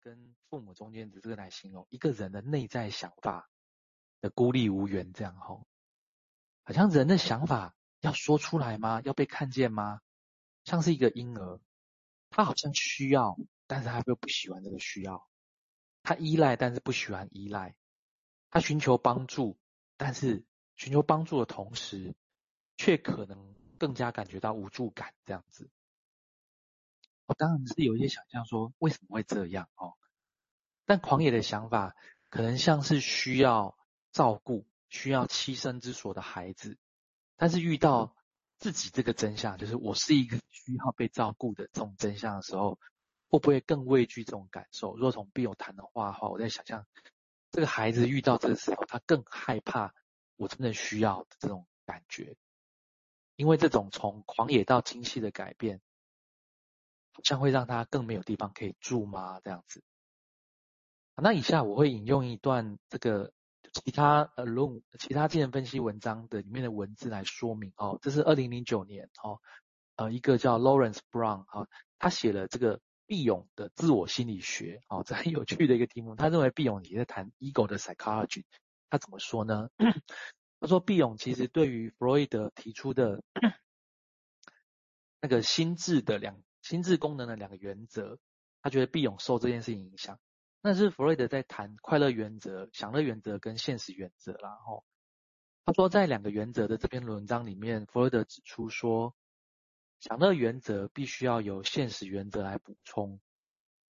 跟父母中间的这个来形容一个人的内在想法的孤立无援，这样吼，好像人的想法要说出来吗？要被看见吗？像是一个婴儿，他好像需要，但是他又不喜欢这个需要，他依赖，但是不喜欢依赖，他寻求帮助，但是寻求帮助的同时，却可能更加感觉到无助感，这样子。我当然是有一些想象说为什么会这样哦，但狂野的想法可能像是需要照顾、需要栖身之所的孩子，但是遇到自己这个真相，就是我是一个需要被照顾的这种真相的时候，会不会更畏惧这种感受？若从 Bill 谈的话的话，我在想象这个孩子遇到这个时候，他更害怕我真的需要的这种感觉，因为这种从狂野到精细的改变。好像会让他更没有地方可以住吗？这样子。那以下我会引用一段这个其他呃论其他精神分析文章的里面的文字来说明哦。这是二零零九年哦，呃一个叫 Lawrence Brown 啊，他写了这个毕勇的自我心理学哦，这很有趣的一个题目。他认为毕勇也在谈 ego 的 psychology。他怎么说呢？他说毕勇其实对于弗洛伊德提出的那个心智的两。心智功能的两个原则，他觉得必永受这件事情影响。那是弗洛伊德在谈快乐原则、享乐原则跟现实原则啦。吼，他说在两个原则的这篇文章里面，弗洛伊德指出说，享乐原则必须要由现实原则来补充，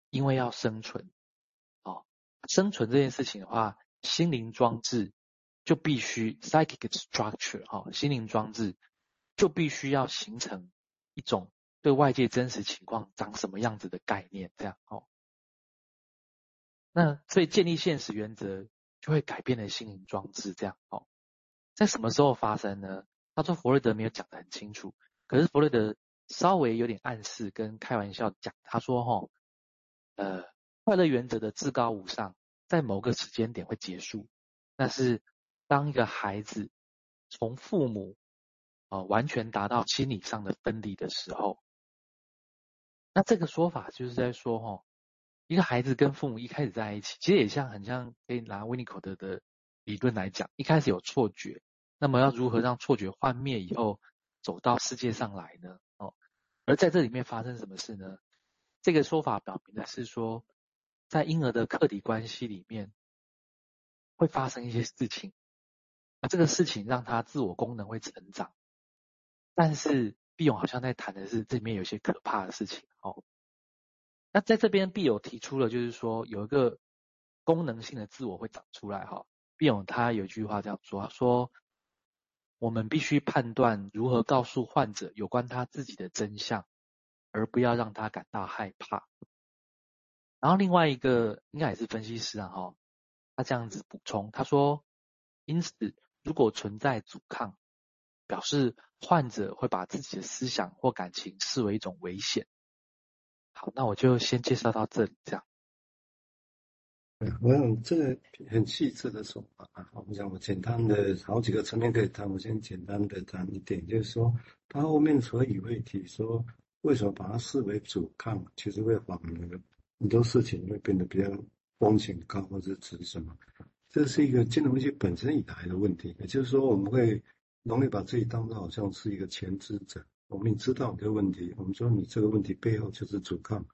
因为要生存。哦，生存这件事情的话，心灵装置就必须 psychic structure 哈，心灵装置就必须要形成一种。对外界真实情况长什么样子的概念，这样哦。那所以建立现实原则就会改变了心灵装置，这样哦。在什么时候发生呢？他说弗洛德没有讲得很清楚，可是弗洛德稍微有点暗示跟开玩笑讲，他说哈，呃，快乐原则的至高无上在某个时间点会结束，那是当一个孩子从父母啊、完全达到心理上的分离的时候。那这个说法就是在说，哈，一个孩子跟父母一开始在一起，其实也像很像可以拿维尼口德的理论来讲，一开始有错觉，那么要如何让错觉幻灭以后走到世界上来呢？哦，而在这里面发生什么事呢？这个说法表明的是说，在婴儿的客体关系里面会发生一些事情，啊这个事情让他自我功能会成长，但是。毕勇好像在谈的是这里面有些可怕的事情哦。那在这边，毕勇提出了就是说有一个功能性的自我会长出来哈。毕勇他有一句话这样说：说我们必须判断如何告诉患者有关他自己的真相，而不要让他感到害怕。然后另外一个应该也是分析师啊哈，他这样子补充，他说：因此如果存在阻抗。表示患者会把自己的思想或感情视为一种危险。好，那我就先介绍到这里，这样。我想这个很细致的说法啊，我们讲我简单的好几个层面可以谈，我先简单的谈一点，就是说他后面所以会提说，为什么把它视为阻抗，其实会反而很多事情会变得比较风险高，或者指什么？这是一个金融危机本身以来的问题，也就是说我们会。容易把自己当作好像是一个前知者，我们知道这个问题，我们说你这个问题背后就是阻抗，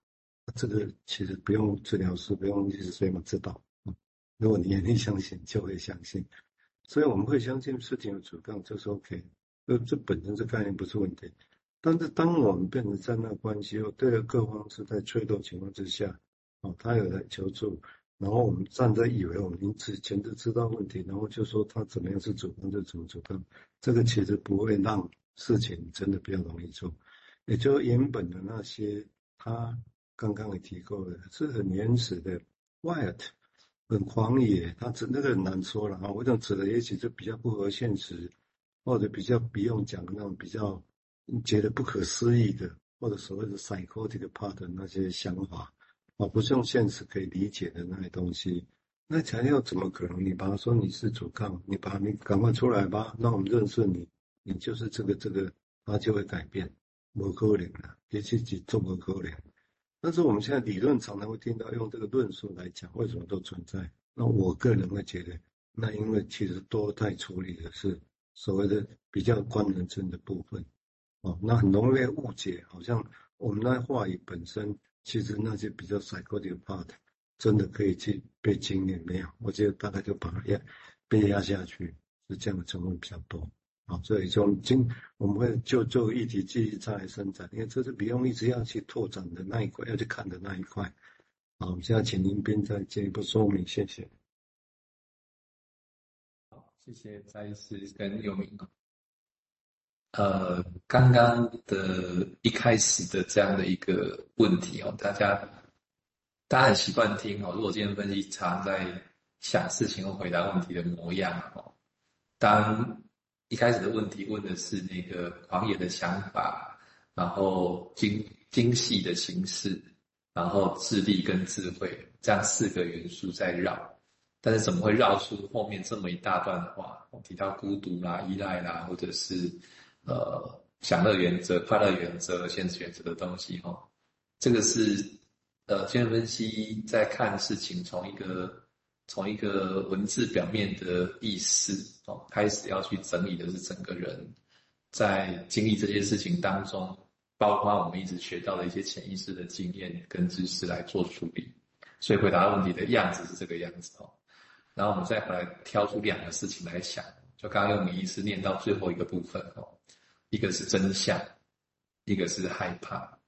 这个其实不用治疗师，不用医师，所以我们知道。如果你愿意相信，就会相信。所以我们会相信事情有阻抗，这是 OK。这这本身这概念不是问题，但是当我们变成在那关系后，对各方是在脆弱情况之下，哦，他有来求助。然后我们站在以为我们之前就知道问题，然后就说他怎么样是主观就怎么主观，这个其实不会让事情真的比较容易做。也就原本的那些他刚刚也提过的，是很原始的，wild，很狂野，他指那个很难说了啊。我想指的也许就比较不合现实，或者比较不用讲那种比较觉得不可思议的，或者所谓的 psychotic part 的那些想法。哦，不是用现实可以理解的那些东西，那材料怎么可能？你把它说你是阻抗，你把你赶快出来吧，让我们认识你，你就是这个这个，它就会改变。不可能了，别去去做不可能。但是我们现在理论常常会听到用这个论述来讲，为什么都存在？那我个人会觉得，那因为其实多态处理的是所谓的比较官能症的部分，哦，那很容易误解，好像我们那话语本身，其实那些比较 psychotic part，真的可以去被经验没有？我觉得大概就把它压被压下去，是这样的成分比较多。好，所以就今我们会就做议题继续再来伸展，因为这是比用一直要去拓展的那一块，要去看的那一块。好，我们现在请林彬再进一步说明，谢谢。好，谢谢蔡医师跟佑铭。呃，刚刚的一开始的这样的一个问题哦，大家大家很习惯听哦。如果今天分析常在想事情或回答问题的模样哦，当。一开始的问题问的是那个狂野的想法，然后精精细的形式，然后智力跟智慧这样四个元素在绕，但是怎么会绕出后面这么一大段的话？我提到孤独啦、依赖啦，或者是呃享乐原则、快乐原则、现实原则的东西哈，这个是呃精神分析在看事情从一个。从一个文字表面的意思哦，开始要去整理的是整个人在经历这些事情当中，包括我们一直学到的一些潜意识的经验跟知识来做处理。所以回答问题的样子是这个样子哦。然后我们再回来挑出两个事情来想，就刚刚用李医师念到最后一个部分哦，一个是真相，一个是害怕。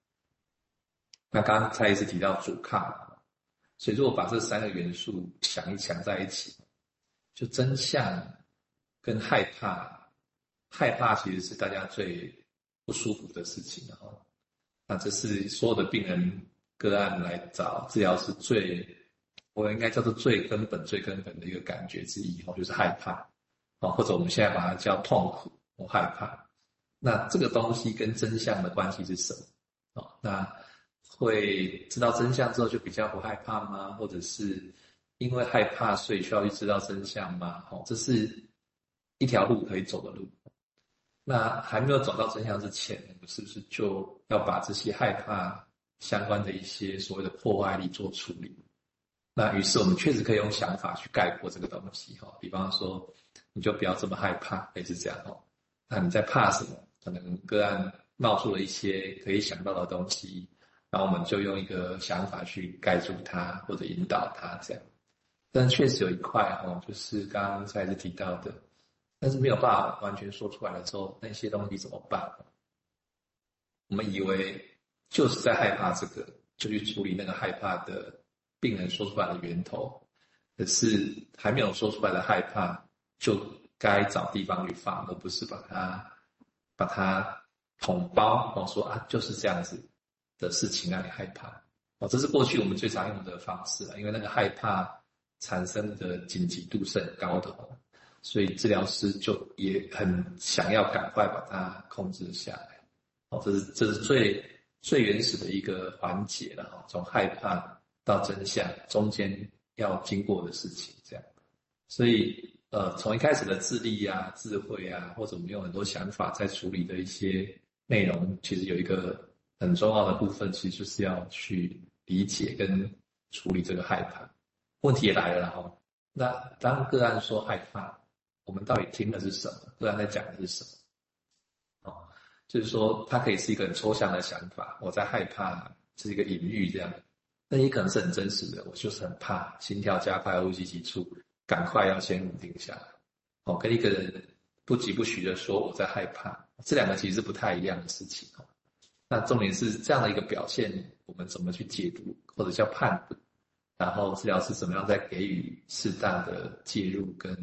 那刚刚蔡医师提到阻抗。所以，如果把这三个元素想一想在一起，就真相跟害怕，害怕其实是大家最不舒服的事情哦。那这是所有的病人个案来找治疗是最，我应该叫做最根本、最根本的一个感觉之一哦，就是害怕啊，或者我们现在把它叫痛苦或害怕。那这个东西跟真相的关系是什么哦？那会知道真相之后就比较不害怕吗？或者是因为害怕所以需要去知道真相吗？哦，这是一条路可以走的路。那还没有走到真相之前，我们是不是就要把这些害怕相关的一些所谓的破坏力做处理？那于是我们确实可以用想法去概括这个东西哈。比方说，你就不要这么害怕，类似这样哦。那你在怕什么？可能个案冒出了一些可以想到的东西。然后我们就用一个想法去盖住它，或者引导它这样。但确实有一块哦，就是刚刚才是提到的，但是没有办法完全说出来的时候，那些东西怎么办？我们以为就是在害怕这个，就去处理那个害怕的病人说出来的源头。可是还没有说出来的害怕，就该找地方去放，而不是把它把它捅包，然后说啊就是这样子。的事情让你害怕哦，这是过去我们最常用的方式了，因为那个害怕产生的紧急度是很高的，所以治疗师就也很想要赶快把它控制下来。哦，这是这是最最原始的一个环节了哈，从害怕到真相中间要经过的事情这样，所以呃，从一开始的智力啊、智慧啊，或者我们用很多想法在处理的一些内容，其实有一个。很重要的部分，其实就是要去理解跟处理这个害怕。问题也来了哈，那当个案说害怕，我们到底听的是什么？个案在讲的是什么？哦，就是说，它可以是一个很抽象的想法，我在害怕，是一个隐喻这样。那也可能是很真实的，我就是很怕，心跳加快，呼吸急促，赶快要先稳定下来。哦，跟一个人不疾不徐的说我在害怕，这两个其实是不太一样的事情。那重点是这样的一个表现，我们怎么去解读或者叫判断，然后治疗师怎么样再给予适当的介入跟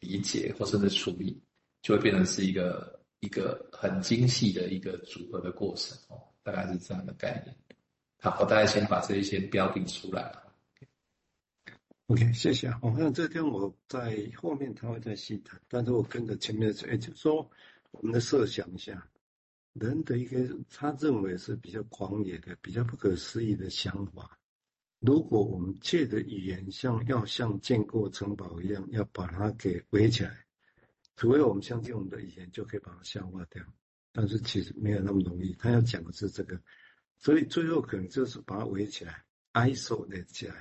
理解或甚至处理，就会变成是一个一个很精细的一个组合的过程哦，大概是这样的概念。好，我大概先把这一些标定出来了。OK，谢谢啊。我看这天我在后面他会再细谈，但是我跟着前面的说，就说我们的设想一下。人的一个他认为是比较狂野的、比较不可思议的想法。如果我们借的语言像要像建构城堡一样，要把它给围起来，除非我们相信我们的语言就可以把它消化掉。但是其实没有那么容易。他要讲的是这个，所以最后可能就是把它围起来，isolate 起来，